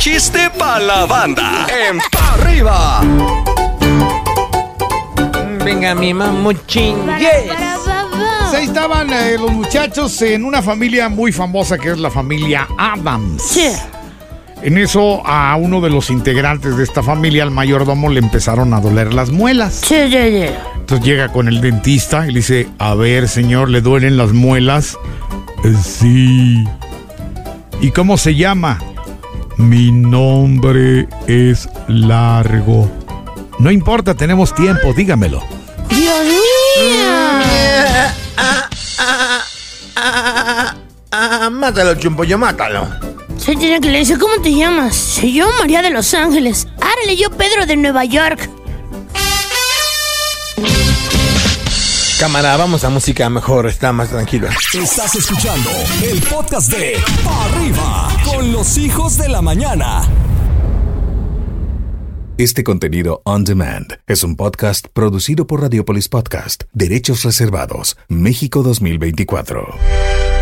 chiste pa' la banda. En pa' arriba. Venga, mi mamuchín. Ahí estaban eh, los muchachos en una familia muy famosa que es la familia Adams. Sí. En eso a uno de los integrantes de esta familia, al mayordomo, le empezaron a doler las muelas. Sí, sí, sí. Entonces llega con el dentista y le dice, a ver, señor, ¿le duelen las muelas? "Eh, sí. ¿Y cómo se llama? Mi nombre es largo. No importa, tenemos tiempo, dígamelo. Dios mío. Mátalo, chumpollo, mátalo. Soy tiene que le dice, ¿cómo te llamas? Soy yo, María de Los Ángeles. Árale, yo, Pedro de Nueva York. Cámara, vamos a música mejor, está más tranquilo. Estás escuchando el podcast de Pa' arriba con los hijos de la mañana. Este contenido on demand es un podcast producido por Radiopolis Podcast, Derechos Reservados, México 2024.